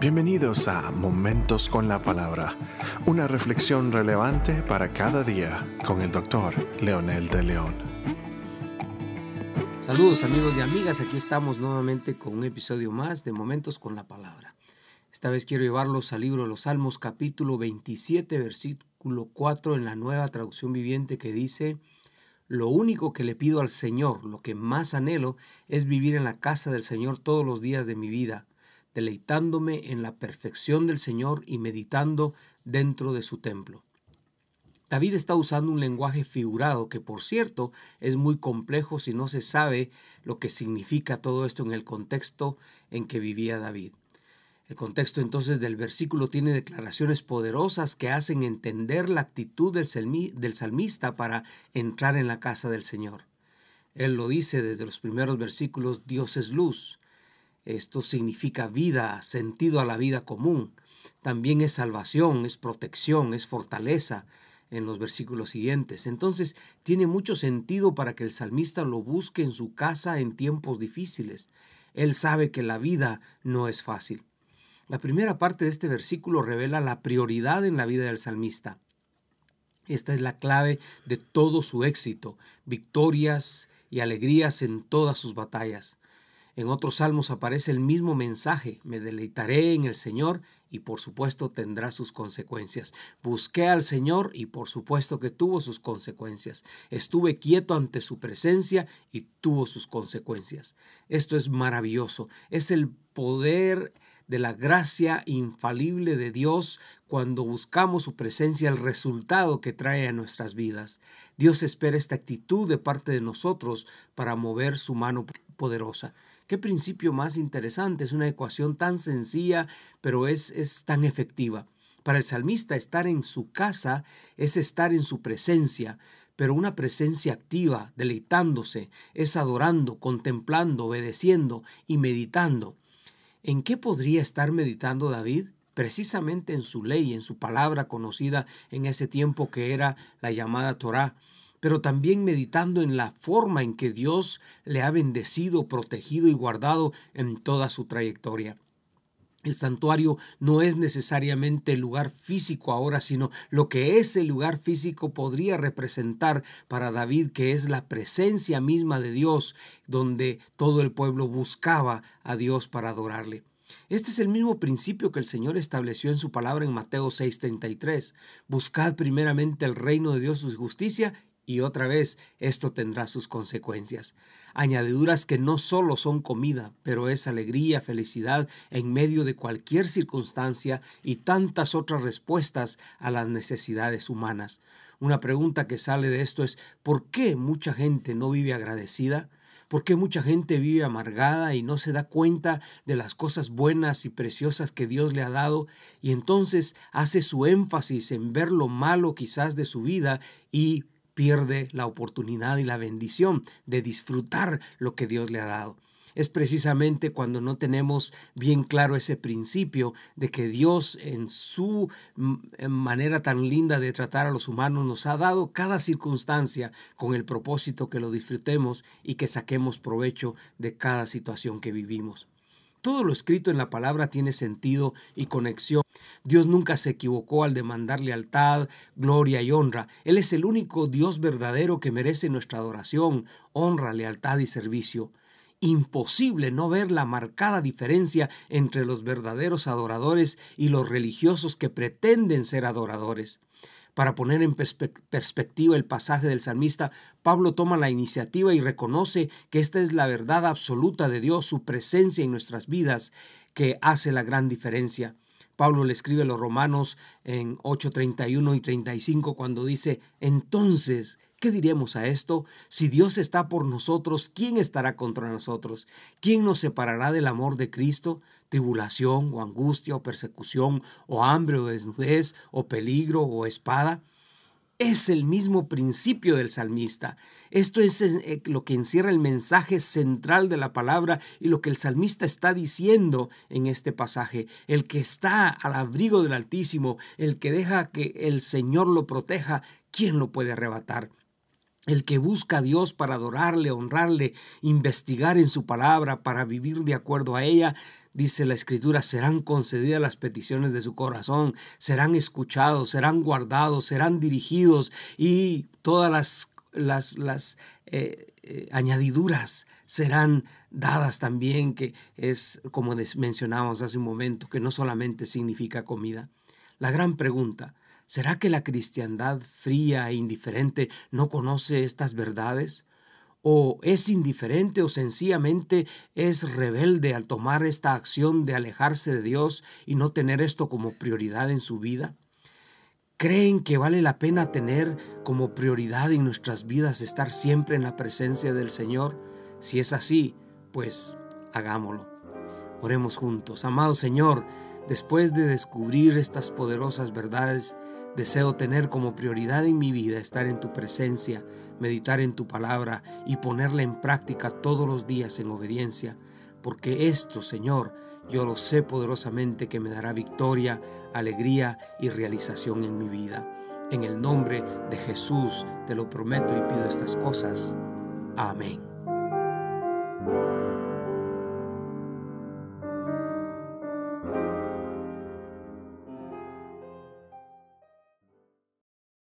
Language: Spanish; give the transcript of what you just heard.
Bienvenidos a Momentos con la Palabra, una reflexión relevante para cada día con el doctor Leonel de León. Saludos amigos y amigas, aquí estamos nuevamente con un episodio más de Momentos con la Palabra. Esta vez quiero llevarlos al libro de los Salmos capítulo 27 versículo 4 en la nueva traducción viviente que dice, Lo único que le pido al Señor, lo que más anhelo, es vivir en la casa del Señor todos los días de mi vida deleitándome en la perfección del Señor y meditando dentro de su templo. David está usando un lenguaje figurado que por cierto es muy complejo si no se sabe lo que significa todo esto en el contexto en que vivía David. El contexto entonces del versículo tiene declaraciones poderosas que hacen entender la actitud del, salmista para entrar en la casa del Señor. Él lo dice desde los primeros versículos, Dios es luz. Esto significa vida, sentido a la vida común. También es salvación, es protección, es fortaleza en los versículos siguientes. Entonces tiene mucho sentido para que el salmista lo busque en su casa en tiempos difíciles. Él sabe que la vida no es fácil. La primera parte de este versículo revela la prioridad en la vida del salmista. Esta es la clave de todo su éxito, victorias y alegrías en todas sus batallas. En otros salmos aparece el mismo mensaje, me deleitaré en el Señor y por supuesto tendrá sus consecuencias. Busqué al Señor y por supuesto que tuvo sus consecuencias. Estuve quieto ante su presencia y tuvo sus consecuencias. Esto es maravilloso. Es el poder de la gracia infalible de Dios cuando buscamos su presencia, el resultado que trae a nuestras vidas. Dios espera esta actitud de parte de nosotros para mover su mano poderosa. Qué principio más interesante, es una ecuación tan sencilla, pero es, es tan efectiva. Para el salmista estar en su casa es estar en su presencia, pero una presencia activa, deleitándose, es adorando, contemplando, obedeciendo y meditando. ¿En qué podría estar meditando David? Precisamente en su ley, en su palabra conocida en ese tiempo que era la llamada Torá pero también meditando en la forma en que Dios le ha bendecido, protegido y guardado en toda su trayectoria. El santuario no es necesariamente el lugar físico ahora, sino lo que ese lugar físico podría representar para David, que es la presencia misma de Dios, donde todo el pueblo buscaba a Dios para adorarle. Este es el mismo principio que el Señor estableció en su palabra en Mateo 6:33. Buscad primeramente el reino de Dios su justicia y otra vez esto tendrá sus consecuencias. Añadiduras que no solo son comida, pero es alegría, felicidad en medio de cualquier circunstancia y tantas otras respuestas a las necesidades humanas. Una pregunta que sale de esto es ¿por qué mucha gente no vive agradecida? ¿Por qué mucha gente vive amargada y no se da cuenta de las cosas buenas y preciosas que Dios le ha dado y entonces hace su énfasis en ver lo malo quizás de su vida y pierde la oportunidad y la bendición de disfrutar lo que Dios le ha dado. Es precisamente cuando no tenemos bien claro ese principio de que Dios en su mm, manera tan linda de tratar a los humanos nos ha dado cada circunstancia con el propósito que lo disfrutemos y que saquemos provecho de cada situación que vivimos. Todo lo escrito en la palabra tiene sentido y conexión. Dios nunca se equivocó al demandar lealtad, gloria y honra. Él es el único Dios verdadero que merece nuestra adoración, honra, lealtad y servicio. Imposible no ver la marcada diferencia entre los verdaderos adoradores y los religiosos que pretenden ser adoradores. Para poner en perspectiva el pasaje del salmista, Pablo toma la iniciativa y reconoce que esta es la verdad absoluta de Dios, su presencia en nuestras vidas, que hace la gran diferencia. Pablo le escribe a los romanos en 8:31 y 35 cuando dice, entonces, ¿qué diremos a esto? Si Dios está por nosotros, ¿quién estará contra nosotros? ¿Quién nos separará del amor de Cristo? ¿Tribulación o angustia o persecución o hambre o desnudez o peligro o espada? es el mismo principio del salmista. Esto es eh, lo que encierra el mensaje central de la palabra y lo que el salmista está diciendo en este pasaje. El que está al abrigo del Altísimo, el que deja que el Señor lo proteja, ¿quién lo puede arrebatar? El que busca a Dios para adorarle, honrarle, investigar en su palabra, para vivir de acuerdo a ella, dice la escritura, serán concedidas las peticiones de su corazón, serán escuchados, serán guardados, serán dirigidos y todas las, las, las eh, eh, añadiduras serán dadas también, que es como mencionábamos hace un momento, que no solamente significa comida. La gran pregunta, ¿Será que la cristiandad fría e indiferente no conoce estas verdades? ¿O es indiferente o sencillamente es rebelde al tomar esta acción de alejarse de Dios y no tener esto como prioridad en su vida? ¿Creen que vale la pena tener como prioridad en nuestras vidas estar siempre en la presencia del Señor? Si es así, pues hagámoslo. Oremos juntos. Amado Señor, después de descubrir estas poderosas verdades, Deseo tener como prioridad en mi vida estar en tu presencia, meditar en tu palabra y ponerla en práctica todos los días en obediencia, porque esto, Señor, yo lo sé poderosamente que me dará victoria, alegría y realización en mi vida. En el nombre de Jesús te lo prometo y pido estas cosas. Amén.